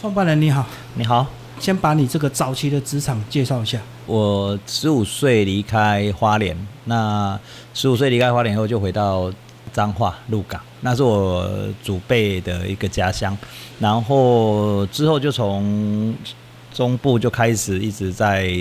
创办人你好，你好，先把你这个早期的职场介绍一下。我十五岁离开花莲，那十五岁离开花莲后就回到彰化鹿港，那是我祖辈的一个家乡。然后之后就从中部就开始一直在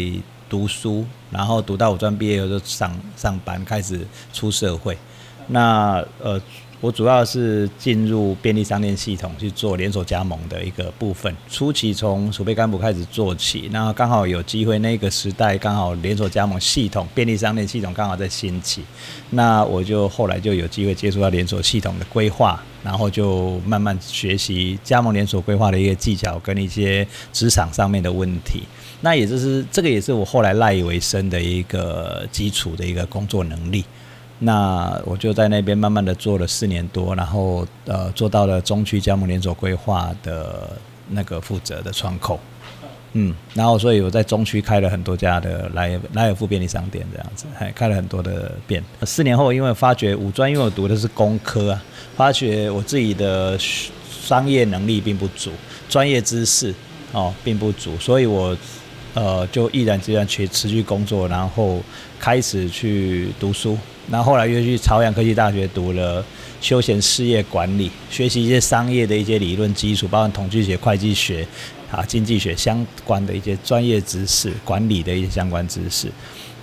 读书，然后读到五专毕业后就上上班，开始出社会。那呃。我主要是进入便利商店系统去做连锁加盟的一个部分，初期从储备干部开始做起，那刚好有机会，那个时代刚好连锁加盟系统、便利商店系统刚好在兴起，那我就后来就有机会接触到连锁系统的规划，然后就慢慢学习加盟连锁规划的一个技巧跟一些职场上面的问题，那也就是这个也是我后来赖以为生的一个基础的一个工作能力。那我就在那边慢慢的做了四年多，然后呃做到了中区加盟连锁规划的那个负责的窗口，嗯，然后所以我在中区开了很多家的莱莱尔富便利商店这样子，还开了很多的店。四年后，因为发觉五专因为我读的是工科啊，发觉我自己的商业能力并不足，专业知识哦并不足，所以我呃就毅然决然去持续工作，然后开始去读书。然后后来又去朝阳科技大学读了休闲事业管理，学习一些商业的一些理论基础，包括统计学、会计学、啊经济学相关的一些专业知识、管理的一些相关知识。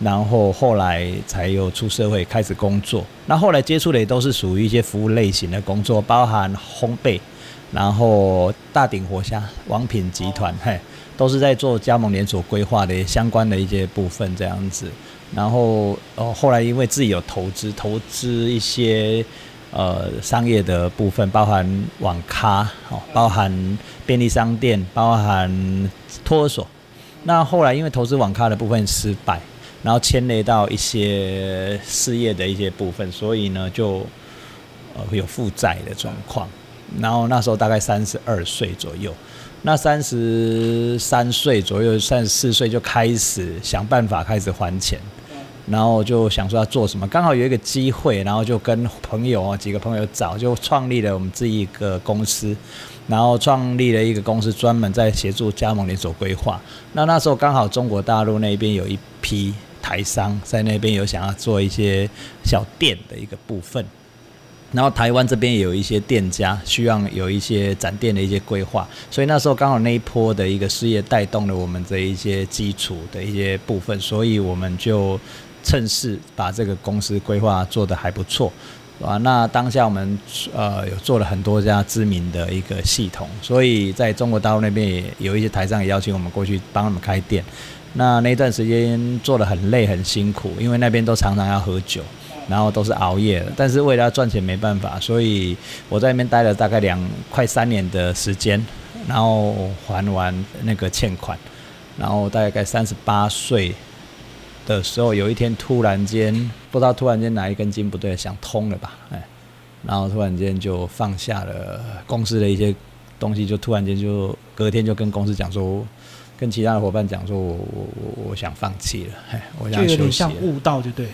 然后后来才有出社会开始工作。那后来接触的也都是属于一些服务类型的工作，包含烘焙，然后大鼎活虾、王品集团，嘿，都是在做加盟连锁规划的相关的一些部分这样子。然后哦，后来因为自己有投资，投资一些呃商业的部分，包含网咖哦，包含便利商店，包含托儿所。那后来因为投资网咖的部分失败，然后牵累到一些事业的一些部分，所以呢就呃会有负债的状况。然后那时候大概三十二岁左右。那三十三岁左右，三十四岁就开始想办法开始还钱，然后就想说要做什么，刚好有一个机会，然后就跟朋友啊几个朋友找，就创立了我们这一个公司，然后创立了一个公司，专门在协助加盟连锁规划。那那时候刚好中国大陆那边有一批台商在那边有想要做一些小店的一个部分。然后台湾这边也有一些店家需要有一些展店的一些规划，所以那时候刚好那一波的一个事业带动了我们这一些基础的一些部分，所以我们就趁势把这个公司规划做得还不错，啊，那当下我们呃有做了很多家知名的一个系统，所以在中国大陆那边也有一些台商也邀请我们过去帮他们开店，那那段时间做得很累很辛苦，因为那边都常常要喝酒。然后都是熬夜的，但是为了要赚钱没办法，所以我在那边待了大概两快三年的时间，然后还完那个欠款，然后大概三十八岁的时候，有一天突然间不知道突然间哪一根筋不对，想通了吧，哎，然后突然间就放下了公司的一些东西，就突然间就隔天就跟公司讲说，跟其他的伙伴讲说我我我我想放弃了，哎，我想休息。就有点像悟道，就对。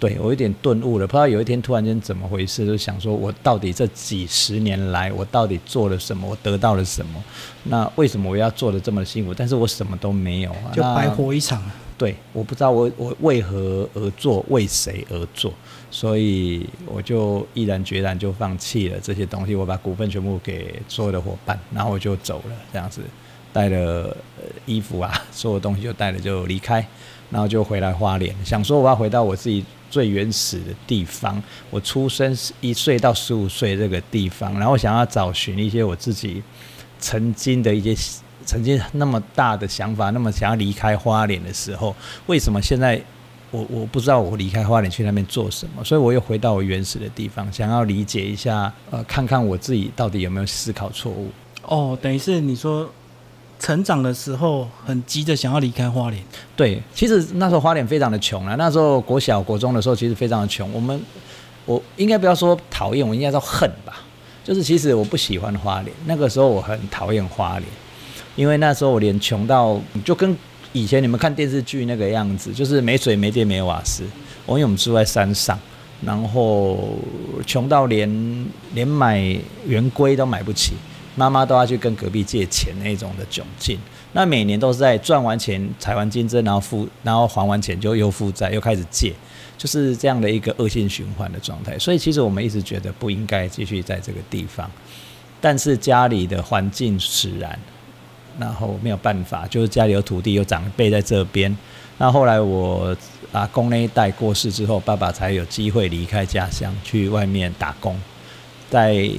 对我有点顿悟了，不知道有一天突然间怎么回事，就想说我到底这几十年来我到底做了什么，我得到了什么？那为什么我要做的这么辛苦？但是我什么都没有啊，就白活一场。对，我不知道我我为何而做，为谁而做，所以我就毅然决然就放弃了这些东西，我把股份全部给所有的伙伴，然后我就走了，这样子带了衣服啊，所有东西就带了就离开，然后就回来花莲，想说我要回到我自己。最原始的地方，我出生一岁到十五岁这个地方，然后想要找寻一些我自己曾经的一些曾经那么大的想法，那么想要离开花莲的时候，为什么现在我我不知道我离开花莲去那边做什么？所以我又回到我原始的地方，想要理解一下，呃，看看我自己到底有没有思考错误。哦，等于是你说。成长的时候很急着想要离开花莲。对，其实那时候花莲非常的穷啊。那时候国小、国中的时候，其实非常的穷。我们，我应该不要说讨厌，我应该说恨吧。就是其实我不喜欢花莲。那个时候我很讨厌花莲，因为那时候我连穷到就跟以前你们看电视剧那个样子，就是没水、没电、没瓦斯。我因为我们住在山上，然后穷到连连买圆规都买不起。妈妈都要去跟隔壁借钱那种的窘境。那每年都是在赚完钱、采完金针，然后负，然后还完钱就又负债，又开始借，就是这样的一个恶性循环的状态。所以其实我们一直觉得不应该继续在这个地方，但是家里的环境使然，然后没有办法，就是家里有土地，有长辈在这边。那后来我阿公那一代过世之后，爸爸才有机会离开家乡去外面打工，在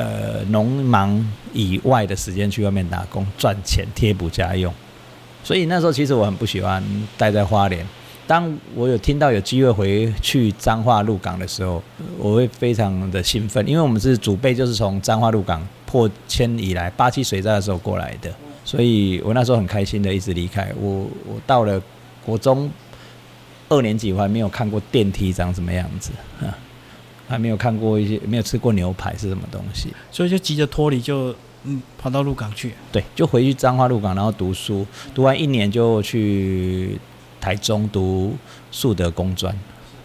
呃农忙以外的时间去外面打工赚钱贴补家用。所以那时候其实我很不喜欢待在花莲。当我有听到有机会回去彰化鹿港的时候，我会非常的兴奋，因为我们是祖辈就是从彰化鹿港破迁以来八七水灾的时候过来的，所以我那时候很开心的一直离开。我我到了。国中二年级，我还没有看过电梯长什么样子啊，还没有看过一些，没有吃过牛排是什么东西，所以就急着脱离，就嗯跑到鹿港去。对，就回去彰化鹿港，然后读书，读完一年就去台中读树德工专，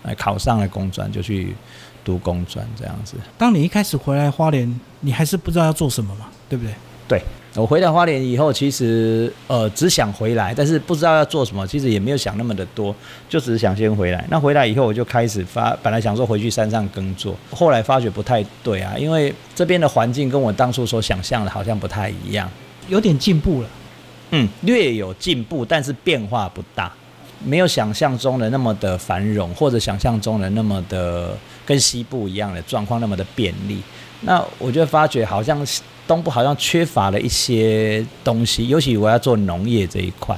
哎，考上了工专就去读工专这样子。当你一开始回来花莲，你还是不知道要做什么嘛，对不对？对。我回到花莲以后，其实呃只想回来，但是不知道要做什么，其实也没有想那么的多，就只是想先回来。那回来以后，我就开始发，本来想说回去山上耕作，后来发觉不太对啊，因为这边的环境跟我当初所想象的好像不太一样，有点进步了，嗯，略有进步，但是变化不大，没有想象中的那么的繁荣，或者想象中的那么的跟西部一样的状况那么的便利。那我就发觉好像。东部好像缺乏了一些东西，尤其我要做农业这一块。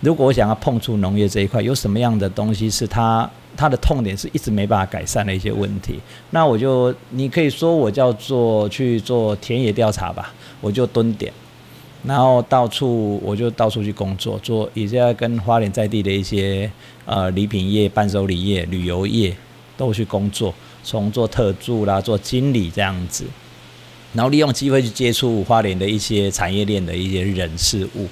如果我想要碰触农业这一块，有什么样的东西是它它的痛点，是一直没办法改善的一些问题？那我就你可以说我叫做去做田野调查吧，我就蹲点，然后到处我就到处去工作，做也是要跟花莲在地的一些呃礼品业、伴手礼业、旅游业都去工作，从做特助啦、做经理这样子。然后利用机会去接触花莲的一些产业链的一些人事物，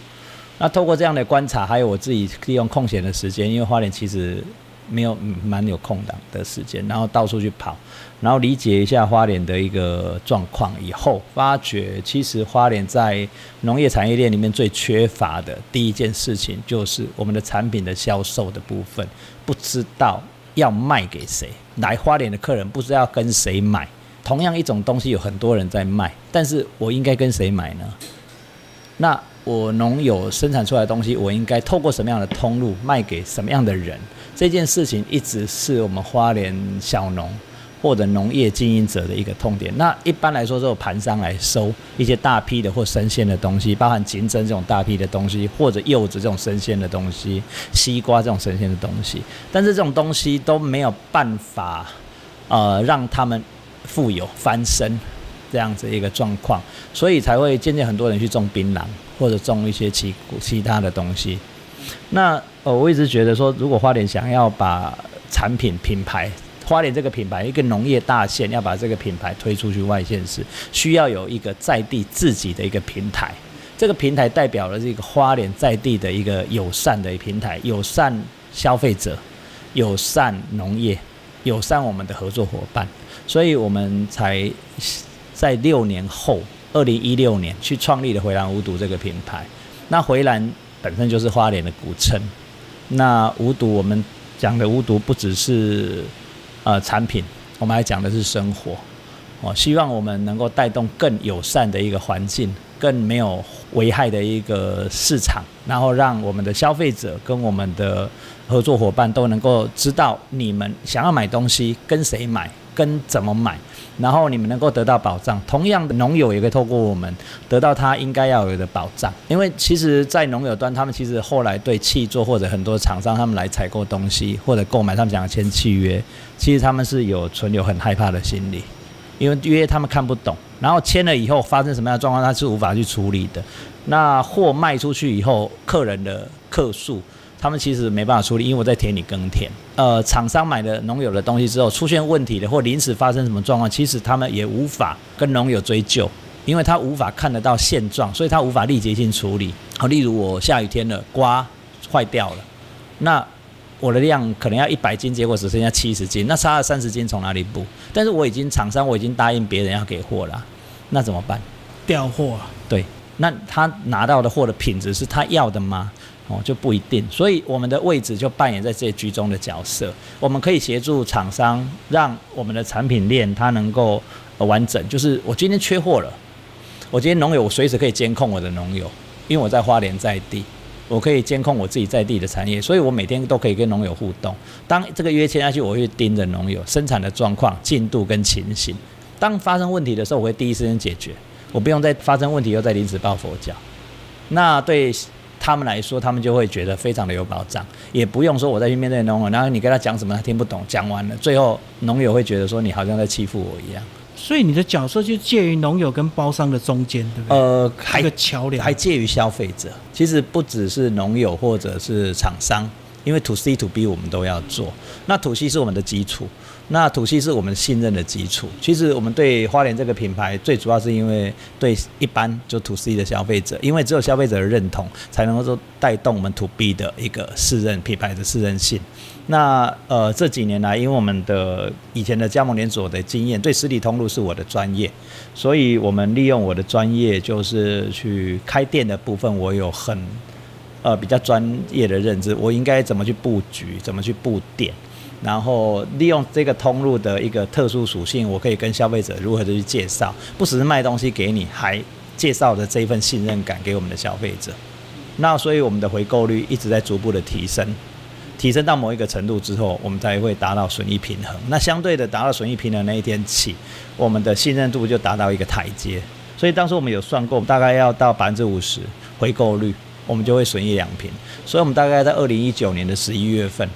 那透过这样的观察，还有我自己利用空闲的时间，因为花莲其实没有蛮有空档的时间，然后到处去跑，然后理解一下花莲的一个状况以后，发觉其实花莲在农业产业链里面最缺乏的第一件事情，就是我们的产品的销售的部分，不知道要卖给谁，来花莲的客人不知道跟谁买。同样一种东西有很多人在卖，但是我应该跟谁买呢？那我农友生产出来的东西，我应该透过什么样的通路卖给什么样的人？这件事情一直是我们花莲小农或者农业经营者的一个痛点。那一般来说，这种盘商来收一些大批的或生鲜的东西，包含金针这种大批的东西，或者柚子这种生鲜的东西，西瓜这种生鲜的东西，但是这种东西都没有办法，呃，让他们。富有翻身这样子一个状况，所以才会渐渐很多人去种槟榔或者种一些其其他的东西。那呃，我一直觉得说，如果花莲想要把产品品牌花莲这个品牌一个农业大县，要把这个品牌推出去外县市，需要有一个在地自己的一个平台。这个平台代表了这个花莲在地的一个友善的平台，友善消费者，友善农业，友善我们的合作伙伴。所以我们才在六年后，二零一六年去创立了回蓝无毒这个品牌。那回蓝本身就是花莲的古称。那无毒我们讲的无毒不只是呃产品，我们还讲的是生活。哦，希望我们能够带动更友善的一个环境，更没有危害的一个市场，然后让我们的消费者跟我们的合作伙伴都能够知道，你们想要买东西跟谁买。跟怎么买，然后你们能够得到保障。同样的，农友也可以透过我们得到他应该要有的保障。因为其实，在农友端，他们其实后来对气作或者很多厂商他们来采购东西或者购买，他们想要签契约，其实他们是有存有很害怕的心理，因为约他们看不懂，然后签了以后发生什么样的状况，他是无法去处理的。那货卖出去以后，客人的客数。他们其实没办法处理，因为我在田里耕田。呃，厂商买了农友的东西之后，出现问题了或临时发生什么状况，其实他们也无法跟农友追究，因为他无法看得到现状，所以他无法立即性处理。好，例如我下雨天了，瓜坏掉了，那我的量可能要一百斤，结果只剩下七十斤，那差了三十斤从哪里补？但是我已经厂商我已经答应别人要给货了，那怎么办？调货啊。对，那他拿到的货的品质是他要的吗？哦，就不一定。所以我们的位置就扮演在这居中的角色，我们可以协助厂商，让我们的产品链它能够完整。就是我今天缺货了，我今天农友我随时可以监控我的农友，因为我在花莲在地。我可以监控我自己在地的产业，所以我每天都可以跟农友互动。当这个约签下去，我会盯着农友生产的状况、进度跟情形。当发生问题的时候，我会第一时间解决，我不用再发生问题又再临时抱佛脚。那对他们来说，他们就会觉得非常的有保障，也不用说我再去面对农友，然后你跟他讲什么他听不懂，讲完了，最后农友会觉得说你好像在欺负我一样。所以你的角色就介于农友跟包商的中间，对不对？呃，还个桥梁，还介于消费者。其实不只是农友或者是厂商，因为 to C to B 我们都要做。那 to C 是我们的基础，那 to C 是我们信任的基础。其实我们对花莲这个品牌，最主要是因为对一般就 to C 的消费者，因为只有消费者的认同，才能够说带动我们 to B 的一个适任品牌的适任性。那呃这几年来，因为我们的以前的加盟连锁的经验，对实体通路是我的专业，所以我们利用我的专业，就是去开店的部分，我有很呃比较专业的认知，我应该怎么去布局，怎么去布店，然后利用这个通路的一个特殊属性，我可以跟消费者如何的去介绍，不只是卖东西给你，还介绍的这一份信任感给我们的消费者。那所以我们的回购率一直在逐步的提升。提升到某一个程度之后，我们才会达到损益平衡。那相对的，达到损益平衡那一天起，我们的信任度就达到一个台阶。所以当时我们有算过，大概要到百分之五十回购率，我们就会损益两平。所以我们大概在二零一九年的十一月份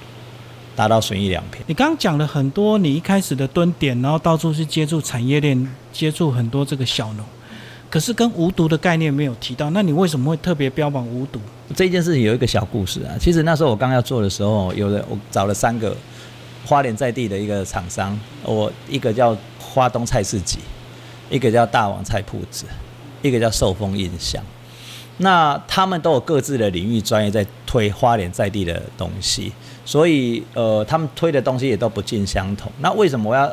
达到损益两平。你刚刚讲了很多，你一开始的蹲点，然后到处去接触产业链，接触很多这个小农。可是跟无毒的概念没有提到，那你为什么会特别标榜无毒？这件事情有一个小故事啊。其实那时候我刚要做的时候，有的我找了三个花莲在地的一个厂商，我一个叫花东菜市集，一个叫大王菜铺子，一个叫寿丰印象。那他们都有各自的领域专业在推花莲在地的东西，所以呃，他们推的东西也都不尽相同。那为什么我要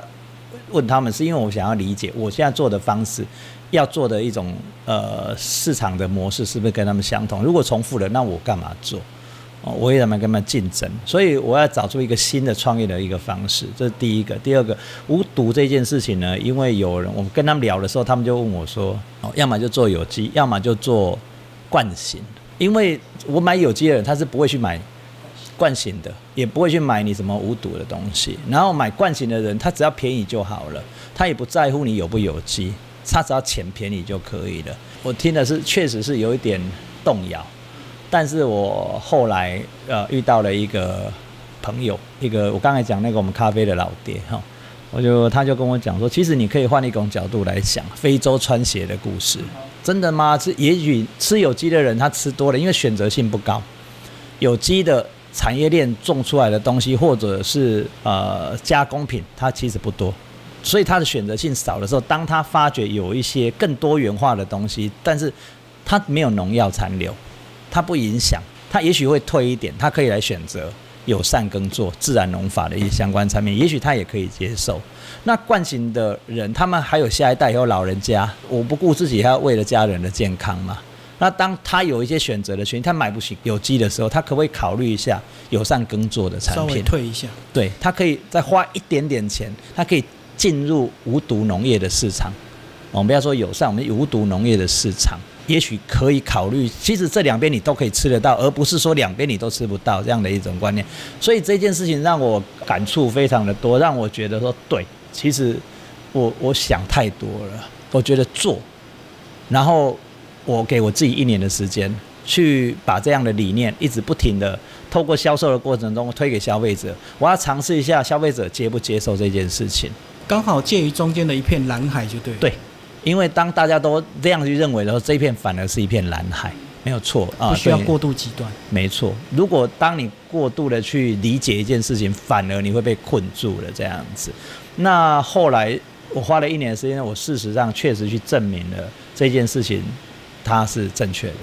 问他们？是因为我想要理解我现在做的方式。要做的一种呃市场的模式是不是跟他们相同？如果重复了，那我干嘛做？哦，我也怎么跟他们竞争？所以我要找出一个新的创业的一个方式，这是第一个。第二个，无毒这件事情呢，因为有人我们跟他们聊的时候，他们就问我说：哦，要么就做有机，要么就做惯性。因为我买有机的人，他是不会去买惯性的，也不会去买你什么无毒的东西。然后买惯性的人，他只要便宜就好了，他也不在乎你有不有机。他只要钱便宜就可以了。我听的是，确实是有一点动摇，但是我后来呃遇到了一个朋友，一个我刚才讲那个我们咖啡的老爹哈，我就他就跟我讲说，其实你可以换一种角度来想，非洲穿鞋的故事，真的吗？是也许吃有机的人他吃多了，因为选择性不高，有机的产业链种出来的东西或者是呃加工品，它其实不多。所以它的选择性少的时候，当他发觉有一些更多元化的东西，但是它没有农药残留，它不影响，他也许会退一点，他可以来选择友善耕作、自然农法的一些相关产品，也许他也可以接受。那惯性的人，他们还有下一代，还有老人家，我不顾自己，还要为了家人的健康嘛？那当他有一些选择的权利，他买不起有机的时候，他可不可以考虑一下友善耕作的产品？退一下，对他可以再花一点点钱，他可以。进入无毒农业的市场，我们不要说友善，我们无毒农业的市场，也许可以考虑。其实这两边你都可以吃得到，而不是说两边你都吃不到这样的一种观念。所以这件事情让我感触非常的多，让我觉得说，对，其实我我想太多了。我觉得做，然后我给我自己一年的时间，去把这样的理念一直不停的透过销售的过程中推给消费者。我要尝试一下消费者接不接受这件事情。刚好介于中间的一片蓝海，就对。对，因为当大家都这样去认为的时候，这一片反而是一片蓝海，没有错啊。不需要过度极端。没错，如果当你过度的去理解一件事情，反而你会被困住了这样子。那后来我花了一年的时间，我事实上确实去证明了这件事情它是正确的。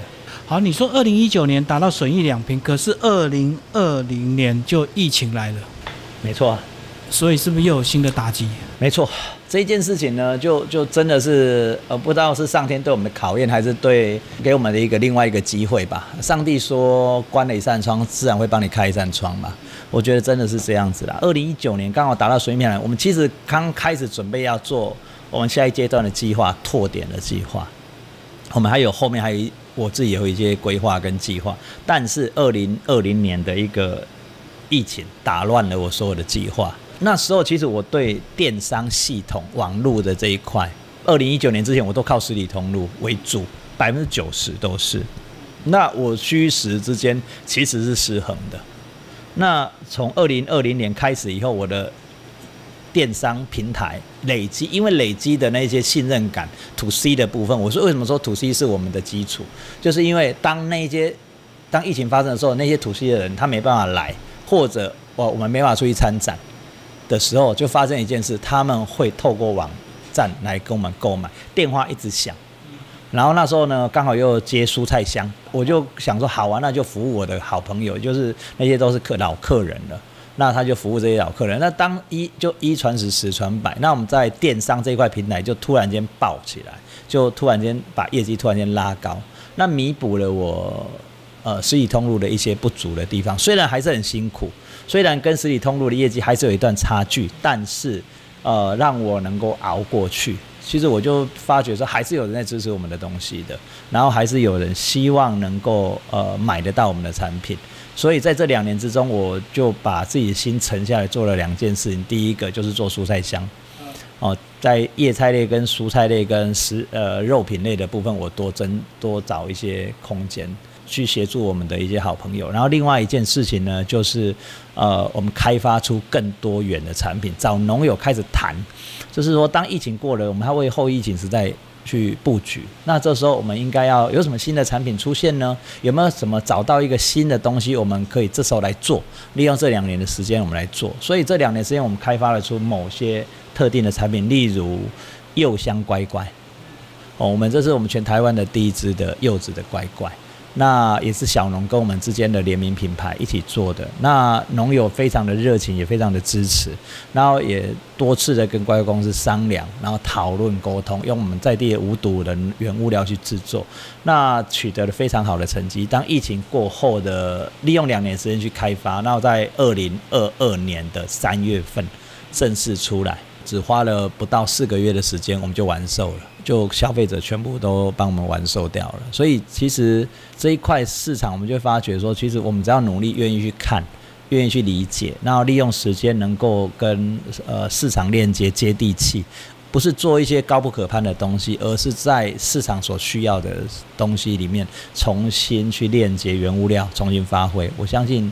好，你说二零一九年达到损益两平，可是二零二零年就疫情来了。没错。啊所以是不是又有新的打击？没错，这一件事情呢，就就真的是呃，不知道是上天对我们的考验，还是对给我们的一个另外一个机会吧。上帝说，关了一扇窗，自然会帮你开一扇窗嘛。我觉得真的是这样子啦。二零一九年刚好达到水面了，我们其实刚开始准备要做我们下一阶段的计划，拓点的计划。我们还有后面还有我自己有一些规划跟计划，但是二零二零年的一个疫情打乱了我所有的计划。那时候其实我对电商系统、网络的这一块，二零一九年之前我都靠实体通路为主，百分之九十都是。那我虚实之间其实是失衡的。那从二零二零年开始以后，我的电商平台累积，因为累积的那些信任感，to C 的部分，我说为什么说 to C 是我们的基础，就是因为当那些当疫情发生的时候，那些 to C 的人他没办法来，或者我我们没法出去参展。的时候就发生一件事，他们会透过网站来跟我们购买，电话一直响，然后那时候呢刚好又接蔬菜箱，我就想说好啊，那就服务我的好朋友，就是那些都是客老客人了，那他就服务这些老客人。那当一就一传十，十传百，那我们在电商这一块平台就突然间爆起来，就突然间把业绩突然间拉高，那弥补了我呃实体通路的一些不足的地方，虽然还是很辛苦。虽然跟实体通路的业绩还是有一段差距，但是，呃，让我能够熬过去。其实我就发觉说，还是有人在支持我们的东西的，然后还是有人希望能够呃买得到我们的产品。所以在这两年之中，我就把自己的心沉下来，做了两件事情。第一个就是做蔬菜箱，哦，在叶菜类、跟蔬菜类、跟食呃肉品类的部分，我多增多找一些空间。去协助我们的一些好朋友，然后另外一件事情呢，就是呃，我们开发出更多元的产品，找农友开始谈，就是说，当疫情过了，我们还为后疫情时代去布局。那这时候我们应该要有什么新的产品出现呢？有没有什么找到一个新的东西，我们可以这时候来做？利用这两年的时间，我们来做。所以这两年时间，我们开发了出某些特定的产品，例如柚香乖乖。哦，我们这是我们全台湾的第一支的柚子的乖乖。那也是小农跟我们之间的联名品牌一起做的。那农友非常的热情，也非常的支持，然后也多次的跟乖乖公司商量，然后讨论沟通，用我们在地的无毒的原物料去制作，那取得了非常好的成绩。当疫情过后的利用两年时间去开发，然后在二零二二年的三月份正式出来，只花了不到四个月的时间，我们就完售了。就消费者全部都帮我们完售掉了，所以其实这一块市场，我们就发觉说，其实我们只要努力、愿意去看、愿意去理解，然后利用时间能够跟呃市场链接、接地气，不是做一些高不可攀的东西，而是在市场所需要的东西里面重新去链接原物料，重新发挥，我相信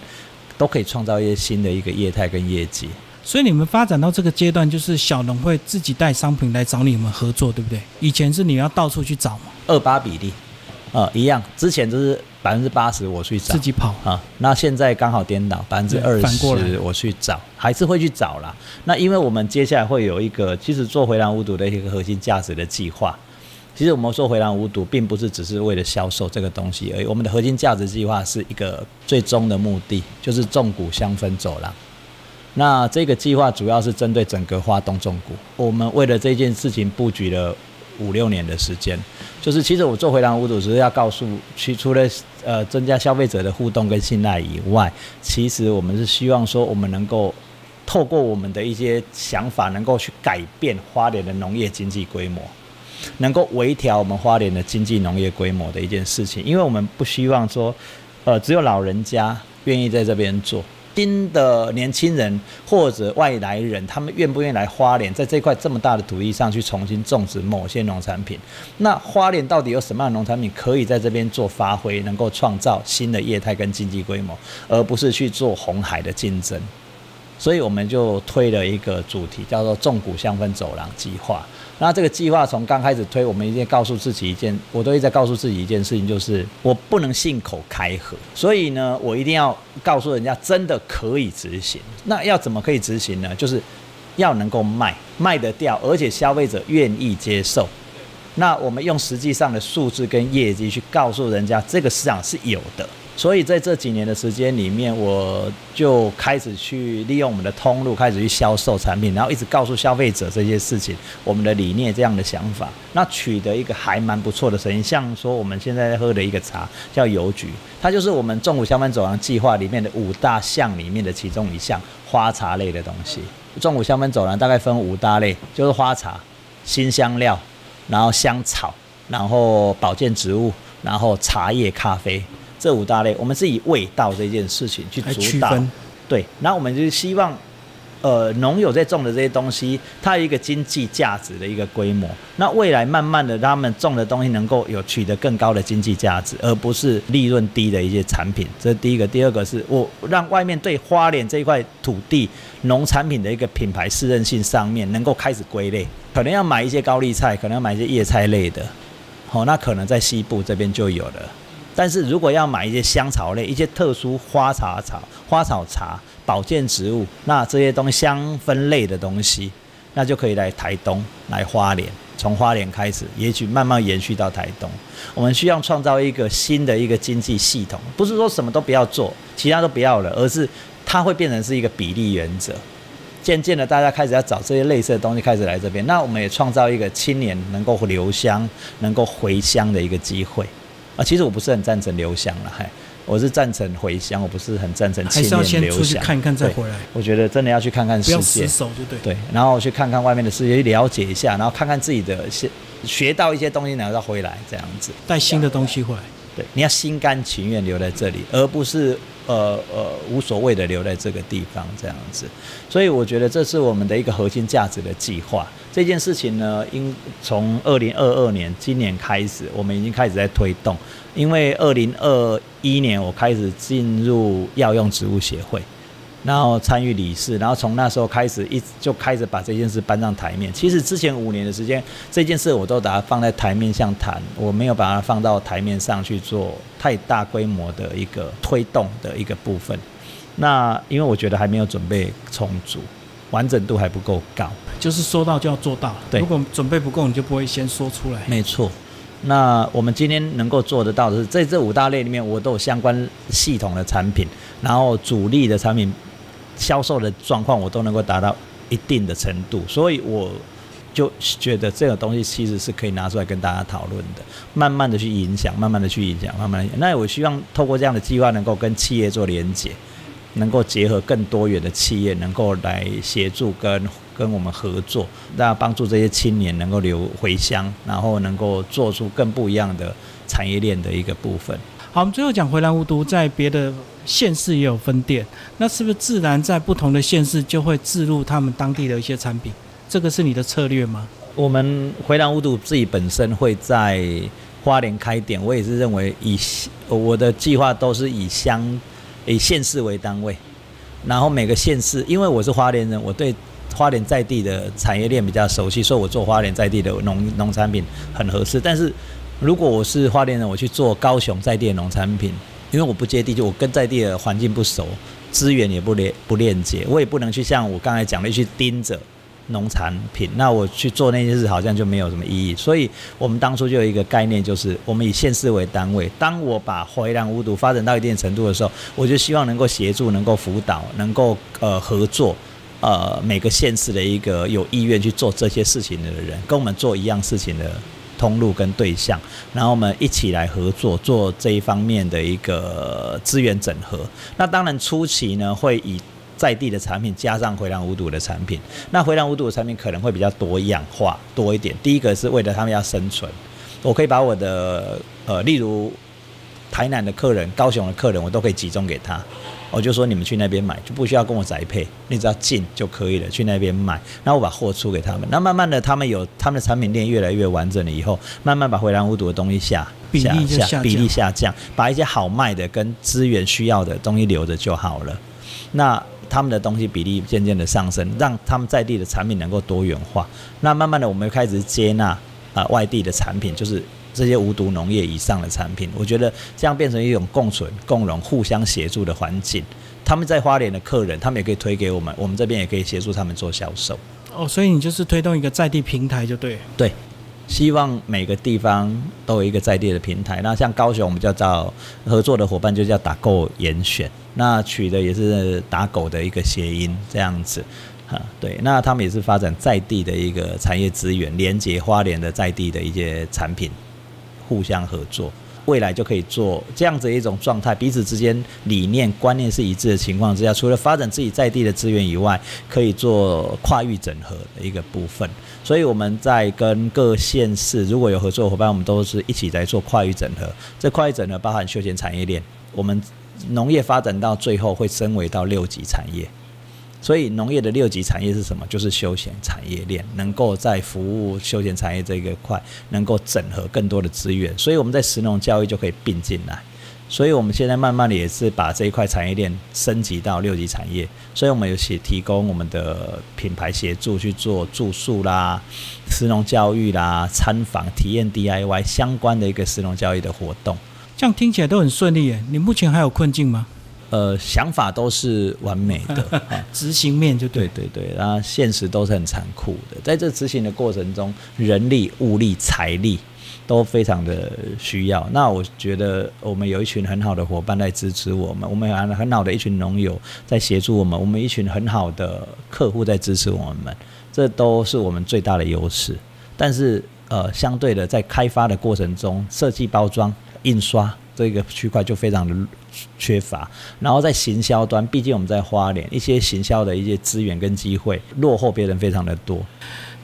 都可以创造一些新的一个业态跟业绩。所以你们发展到这个阶段，就是小农会自己带商品来找你们合作，对不对？以前是你要到处去找嘛，二八比例，呃，一样。之前就是百分之八十我去找，自己跑啊。那现在刚好颠倒，百分之二十我去找，还是会去找啦。那因为我们接下来会有一个，其实做回蓝无毒的一个核心价值的计划。其实我们做回蓝无毒，并不是只是为了销售这个东西而已。我们的核心价值计划是一个最终的目的，就是重谷香氛走廊。那这个计划主要是针对整个花东重谷。我们为了这件事情布局了五六年的时间，就是其实我做回廊屋主只是要告诉，去除了呃增加消费者的互动跟信赖以外，其实我们是希望说，我们能够透过我们的一些想法，能够去改变花莲的农业经济规模，能够微调我们花莲的经济农业规模的一件事情，因为我们不希望说，呃，只有老人家愿意在这边做。新的年轻人或者外来人，他们愿不愿意来花莲，在这块这么大的土地上去重新种植某些农产品？那花莲到底有什么样的农产品可以在这边做发挥，能够创造新的业态跟经济规模，而不是去做红海的竞争？所以我们就推了一个主题，叫做“重谷香氛走廊计划”。那这个计划从刚开始推，我们一定告诉自己一件，我都一直在告诉自己一件事情，就是我不能信口开河。所以呢，我一定要告诉人家，真的可以执行。那要怎么可以执行呢？就是要能够卖，卖得掉，而且消费者愿意接受。那我们用实际上的数字跟业绩去告诉人家，这个市场是有的。所以在这几年的时间里面，我就开始去利用我们的通路，开始去销售产品，然后一直告诉消费者这些事情，我们的理念这样的想法，那取得一个还蛮不错的声音。像说我们现在喝的一个茶叫邮局，它就是我们中午香氛走廊计划里面的五大项里面的其中一项花茶类的东西。中午香氛走廊大概分五大类，就是花茶、新香料，然后香草，然后保健植物，然后茶叶、咖啡。这五大类，我们是以味道这件事情去主导，对。然后我们就希望，呃，农友在种的这些东西，它有一个经济价值的一个规模。那未来慢慢的，他们种的东西能够有取得更高的经济价值，而不是利润低的一些产品。这是第一个。第二个是我让外面对花莲这一块土地农产品的一个品牌适任性上面能够开始归类，可能要买一些高丽菜，可能要买一些叶菜类的，好，那可能在西部这边就有了。但是如果要买一些香草类、一些特殊花茶草、花草茶、保健植物，那这些东西香氛类的东西，那就可以来台东、来花莲，从花莲开始，也许慢慢延续到台东。我们需要创造一个新的一个经济系统，不是说什么都不要做，其他都不要了，而是它会变成是一个比例原则。渐渐的，大家开始要找这些类似的东西，开始来这边。那我们也创造一个青年能够留香、能够回乡的一个机会。啊，其实我不是很赞成留香了，嗨，我是赞成回乡，我不是很赞成青年留乡。看看再回来。我觉得真的要去看看世界，不要死守就对。对，然后去看看外面的世界，去了解一下，然后看看自己的学学到一些东西，然后再回来这样子，带新的东西回来。对，你要心甘情愿留在这里，而不是呃呃无所谓的留在这个地方这样子。所以我觉得这是我们的一个核心价值的计划。这件事情呢，应从二零二二年今年开始，我们已经开始在推动。因为二零二一年我开始进入药用植物协会，然后参与理事，然后从那时候开始一就开始把这件事搬上台面。其实之前五年的时间，这件事我都把它放在台面上谈，我没有把它放到台面上去做太大规模的一个推动的一个部分。那因为我觉得还没有准备充足。完整度还不够高，就是说到就要做到。对，如果准备不够，你就不会先说出来。没错。那我们今天能够做得到的是，在这五大类里面，我都有相关系统的产品，然后主力的产品销售的状况，我都能够达到一定的程度，所以我就觉得这个东西其实是可以拿出来跟大家讨论的，慢慢的去影响，慢慢的去影响，慢慢的。那我希望透过这样的计划，能够跟企业做连接。能够结合更多元的企业，能够来协助跟跟我们合作，那帮助这些青年能够留回乡，然后能够做出更不一样的产业链的一个部分。好，我们最后讲回来，无毒在别的县市也有分店，那是不是自然在不同的县市就会置入他们当地的一些产品？这个是你的策略吗？我们回蓝无毒自己本身会在花莲开店，我也是认为以我的计划都是以乡。以县市为单位，然后每个县市，因为我是花莲人，我对花莲在地的产业链比较熟悉，所以我做花莲在地的农农产品很合适。但是如果我是花莲人，我去做高雄在地的农产品，因为我不接地就我跟在地的环境不熟，资源也不连不链接，我也不能去像我刚才讲的去盯着。农产品，那我去做那件事好像就没有什么意义，所以我们当初就有一个概念，就是我们以县市为单位。当我把回蓝无毒发展到一定程度的时候，我就希望能够协助、能够辅导、能够呃合作，呃每个县市的一个有意愿去做这些事情的人，跟我们做一样事情的通路跟对象，然后我们一起来合作做这一方面的一个资源整合。那当然初期呢会以在地的产品加上回南无毒的产品，那回南无毒的产品可能会比较多样化多一点。第一个是为了他们要生存，我可以把我的呃，例如台南的客人、高雄的客人，我都可以集中给他。我就说你们去那边买，就不需要跟我宅配，你只要进就可以了，去那边买。然后我把货出给他们，那慢慢的他们有他们的产品链越来越完整了以后，慢慢把回蓝无毒的东西下下下比例下降，把一些好卖的跟资源需要的东西留着就好了。那他们的东西比例渐渐的上升，让他们在地的产品能够多元化。那慢慢的，我们开始接纳啊外地的产品，就是这些无毒农业以上的产品。我觉得这样变成一种共存、共荣、互相协助的环境。他们在花莲的客人，他们也可以推给我们，我们这边也可以协助他们做销售。哦，所以你就是推动一个在地平台就对。对。希望每个地方都有一个在地的平台。那像高雄，我们叫找合作的伙伴就叫打狗严选，那取的也是打狗的一个谐音这样子。啊，对，那他们也是发展在地的一个产业资源，连接花莲的在地的一些产品，互相合作。未来就可以做这样子一种状态，彼此之间理念观念是一致的情况之下，除了发展自己在地的资源以外，可以做跨域整合的一个部分。所以我们在跟各县市如果有合作伙伴，我们都是一起在做跨域整合。这跨域整合包含休闲产业链，我们农业发展到最后会升为到六级产业。所以农业的六级产业是什么？就是休闲产业链，能够在服务休闲产业这个块，能够整合更多的资源。所以我们在石农教育就可以并进来。所以我们现在慢慢的也是把这一块产业链升级到六级产业。所以我们有协提供我们的品牌协助去做住宿啦、石农教育啦、参访体验 DIY 相关的一个石农教育的活动。这样听起来都很顺利耶。你目前还有困境吗？呃，想法都是完美的，执行面就对对对，然后现实都是很残酷的。在这执行的过程中，人力、物力、财力都非常的需要。那我觉得我们有一群很好的伙伴在支持我们，我们有很好的一群农友在协助我们，我们一群很好的客户在支持我们，这都是我们最大的优势。但是呃，相对的，在开发的过程中，设计、包装、印刷。这个区块就非常的缺乏，然后在行销端，毕竟我们在花莲，一些行销的一些资源跟机会落后别人非常的多，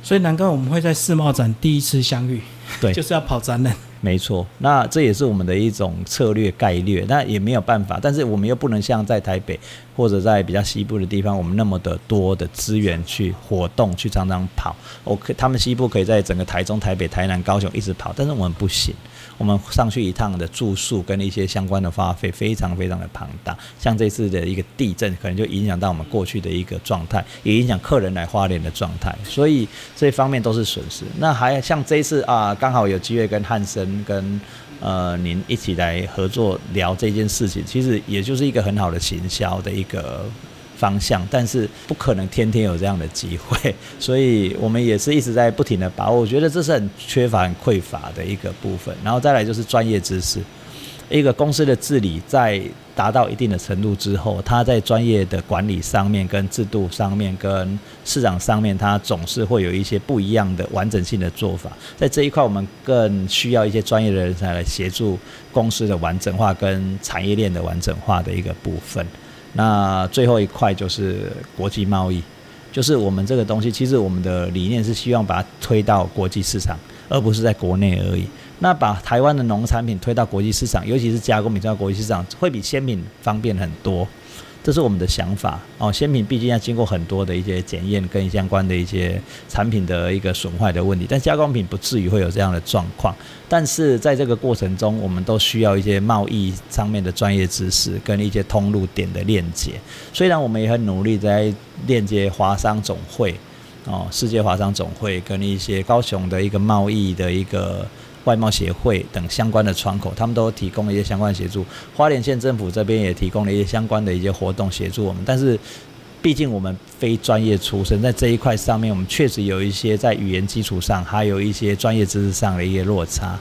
所以难怪我们会在世贸展第一次相遇，对，就是要跑展览。没错，那这也是我们的一种策略概略，那也没有办法，但是我们又不能像在台北或者在比较西部的地方，我们那么的多的资源去活动，去常常跑。我可他们西部可以在整个台中、台北、台南、高雄一直跑，但是我们不行。我们上去一趟的住宿跟一些相关的花费非常非常的庞大，像这次的一个地震，可能就影响到我们过去的一个状态，也影响客人来花莲的状态，所以这方面都是损失。那还像这一次啊，刚好有机会跟汉森跟呃您一起来合作聊这件事情，其实也就是一个很好的行销的一个。方向，但是不可能天天有这样的机会，所以我们也是一直在不停的把握。我觉得这是很缺乏、很匮乏的一个部分。然后再来就是专业知识，一个公司的治理在达到一定的程度之后，它在专业的管理上面、跟制度上面、跟市场上面，它总是会有一些不一样的完整性的做法。在这一块，我们更需要一些专业的人才来协助公司的完整化跟产业链的完整化的一个部分。那最后一块就是国际贸易，就是我们这个东西，其实我们的理念是希望把它推到国际市场，而不是在国内而已。那把台湾的农产品推到国际市场，尤其是加工品推到国际市场，会比鲜品方便很多。这是我们的想法哦。鲜品毕竟要经过很多的一些检验跟相关的一些产品的一个损坏的问题，但加工品不至于会有这样的状况。但是在这个过程中，我们都需要一些贸易上面的专业知识跟一些通路点的链接。虽然我们也很努力在链接华商总会哦，世界华商总会跟一些高雄的一个贸易的一个。外贸协会等相关的窗口，他们都提供了一些相关协助。花莲县政府这边也提供了一些相关的一些活动协助我们。但是，毕竟我们非专业出身，在这一块上面，我们确实有一些在语言基础上，还有一些专业知识上的一些落差。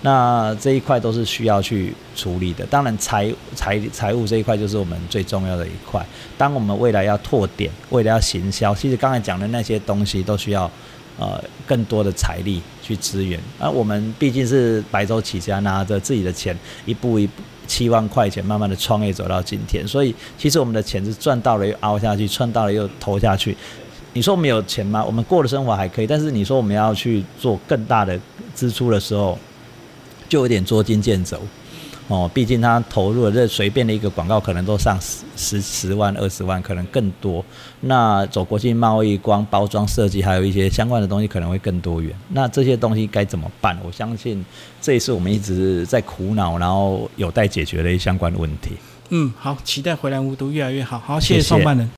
那这一块都是需要去处理的。当然，财财财务这一块就是我们最重要的一块。当我们未来要拓点，未来要行销，其实刚才讲的那些东西都需要。呃，更多的财力去支援，而我们毕竟是白手起家，拿着自己的钱，一步一步七万块钱，慢慢的创业走到今天。所以，其实我们的钱是赚到了又凹下去，赚到了又投下去。你说我们有钱吗？我们过的生活还可以，但是你说我们要去做更大的支出的时候，就有点捉襟见肘。哦，毕竟他投入了这随便的一个广告，可能都上十十十万、二十万，可能更多。那走国际贸易、光包装设计，还有一些相关的东西，可能会更多元。那这些东西该怎么办？我相信这也是我们一直在苦恼，然后有待解决的一相关的问题。嗯，好，期待回来无毒越来越好。好，谢谢创办人。